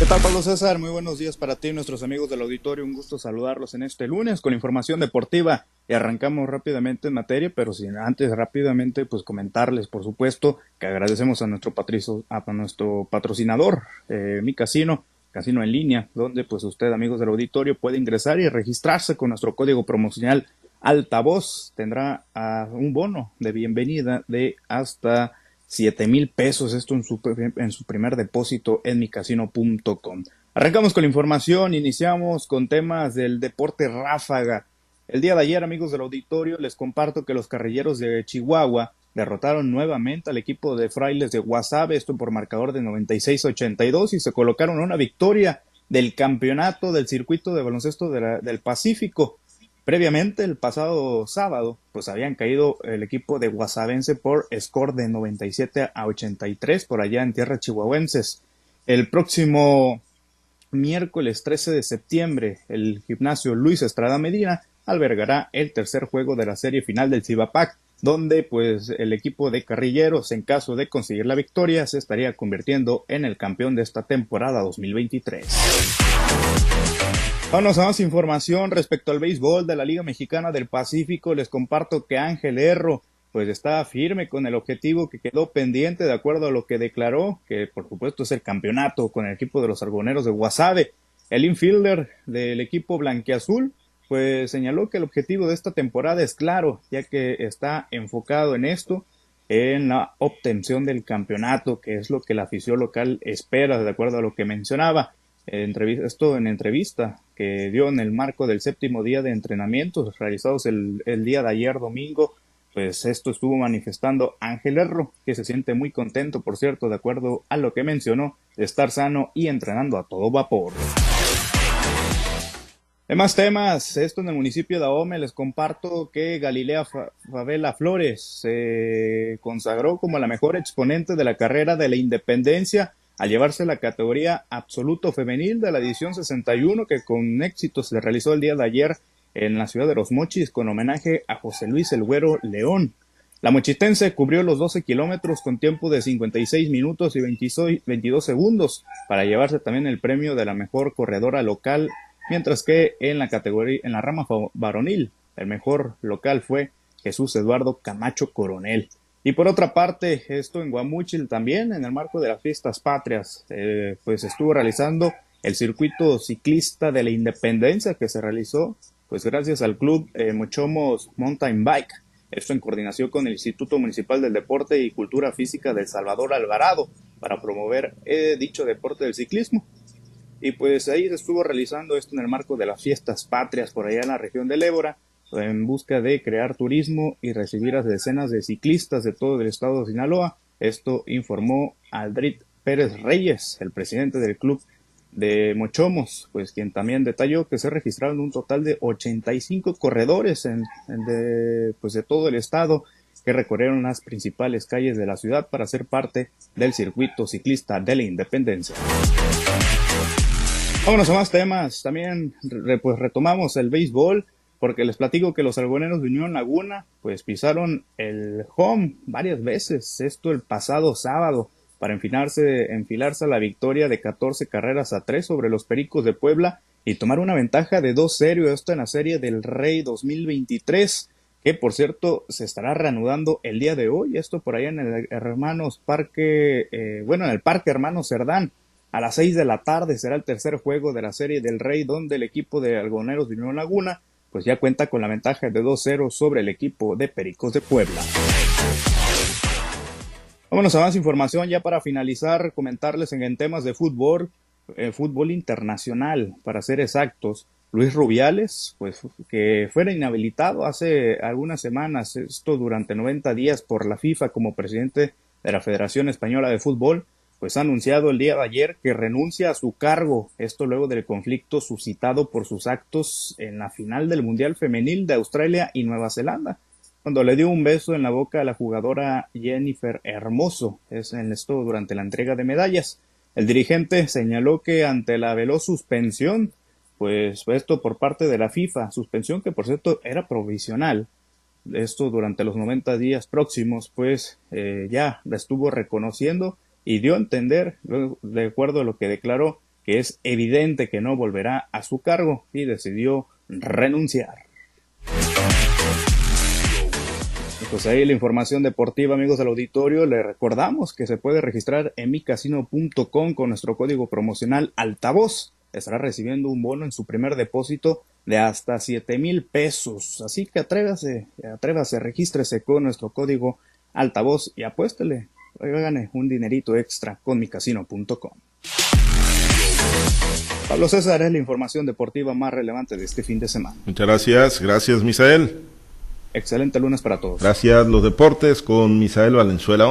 ¿Qué tal, Pablo César? Muy buenos días para ti y nuestros amigos del auditorio. Un gusto saludarlos en este lunes con información deportiva. Y arrancamos rápidamente en materia, pero sin antes rápidamente pues comentarles, por supuesto, que agradecemos a nuestro, a nuestro patrocinador, eh, mi casino, casino en línea, donde pues usted, amigos del auditorio, puede ingresar y registrarse con nuestro código promocional altavoz. Tendrá uh, un bono de bienvenida de hasta siete mil pesos, esto en su, en su primer depósito en micasino.com. Arrancamos con la información, iniciamos con temas del deporte ráfaga. El día de ayer, amigos del auditorio, les comparto que los carrilleros de Chihuahua derrotaron nuevamente al equipo de frailes de Guasave, esto por marcador de 96-82 y se colocaron una victoria del campeonato del circuito de baloncesto del Pacífico. Previamente, el pasado sábado, pues habían caído el equipo de Guasavense por score de 97 a 83 por allá en tierras chihuahuenses. El próximo miércoles 13 de septiembre, el gimnasio Luis Estrada Medina albergará el tercer juego de la serie final del Cibapac, donde pues el equipo de carrilleros, en caso de conseguir la victoria, se estaría convirtiendo en el campeón de esta temporada 2023. Vamos a más información respecto al béisbol de la Liga Mexicana del Pacífico. Les comparto que Ángel Erro pues está firme con el objetivo que quedó pendiente de acuerdo a lo que declaró, que por supuesto es el campeonato con el equipo de los argoneros de Guasave. El infielder del equipo blanqueazul pues señaló que el objetivo de esta temporada es claro, ya que está enfocado en esto, en la obtención del campeonato, que es lo que la afición local espera, de acuerdo a lo que mencionaba esto en entrevista que dio en el marco del séptimo día de entrenamientos realizados el, el día de ayer domingo, pues esto estuvo manifestando Ángel Erro, que se siente muy contento, por cierto, de acuerdo a lo que mencionó, de estar sano y entrenando a todo vapor. En más temas, esto en el municipio de Ahome les comparto que Galilea Favela Flores se consagró como la mejor exponente de la carrera de la independencia al llevarse la categoría absoluto femenil de la edición 61 que con éxito se realizó el día de ayer en la ciudad de Los Mochis con homenaje a José Luis El Güero León. La mochitense cubrió los 12 kilómetros con tiempo de 56 minutos y 22 segundos para llevarse también el premio de la mejor corredora local, mientras que en la categoría, en la rama varonil, el mejor local fue Jesús Eduardo Camacho Coronel. Y por otra parte, esto en Guamúchil también, en el marco de las fiestas patrias, eh, pues estuvo realizando el circuito ciclista de la independencia que se realizó, pues gracias al club eh, Mochomos Mountain Bike. Esto en coordinación con el Instituto Municipal del Deporte y Cultura Física de Salvador Alvarado para promover eh, dicho deporte del ciclismo. Y pues ahí se estuvo realizando esto en el marco de las fiestas patrias por allá en la región del Ébora en busca de crear turismo y recibir a decenas de ciclistas de todo el estado de Sinaloa. Esto informó Aldrit Pérez Reyes, el presidente del club de Mochomos, pues quien también detalló que se registraron un total de 85 corredores en, de, pues de todo el estado que recorrieron las principales calles de la ciudad para ser parte del circuito ciclista de la independencia. Vámonos a más temas. También pues retomamos el béisbol porque les platico que los algoneros de Unión Laguna pues pisaron el home varias veces, esto el pasado sábado, para enfilarse, enfilarse a la victoria de 14 carreras a 3 sobre los Pericos de Puebla y tomar una ventaja de 2-0, esto en la serie del Rey 2023, que por cierto se estará reanudando el día de hoy, esto por allá en el Hermanos Parque, eh, bueno, en el Parque Hermanos Cerdán. A las 6 de la tarde será el tercer juego de la serie del Rey, donde el equipo de algoneros de Unión Laguna pues ya cuenta con la ventaja de 2-0 sobre el equipo de Pericos de Puebla. Vámonos a más información ya para finalizar, comentarles en, temas de fútbol, eh, fútbol internacional, para ser exactos. Luis Rubiales, pues que fuera inhabilitado hace algunas semanas, esto durante 90 días por la FIFA como presidente de la Federación Española de Fútbol, pues ha anunciado el día de ayer que renuncia a su cargo, esto luego del conflicto suscitado por sus actos en la final del Mundial Femenil de Australia y Nueva Zelanda, cuando le dio un beso en la boca a la jugadora Jennifer Hermoso, es en esto durante la entrega de medallas. El dirigente señaló que ante la veloz suspensión, pues esto por parte de la FIFA, suspensión que por cierto era provisional, esto durante los 90 días próximos, pues eh, ya la estuvo reconociendo y dio a entender, de acuerdo a lo que declaró, que es evidente que no volverá a su cargo y decidió renunciar. Pues ahí la información deportiva, amigos del auditorio. Le recordamos que se puede registrar en micasino.com con nuestro código promocional altavoz. Estará recibiendo un bono en su primer depósito de hasta 7 mil pesos. Así que atrévase, atrévase, regístrese con nuestro código altavoz y apuéstele. Gane un dinerito extra con micasino.com. Pablo César es la información deportiva más relevante de este fin de semana. Muchas gracias, gracias Misael. Excelente lunes para todos. Gracias, los deportes con Misael Valenzuela.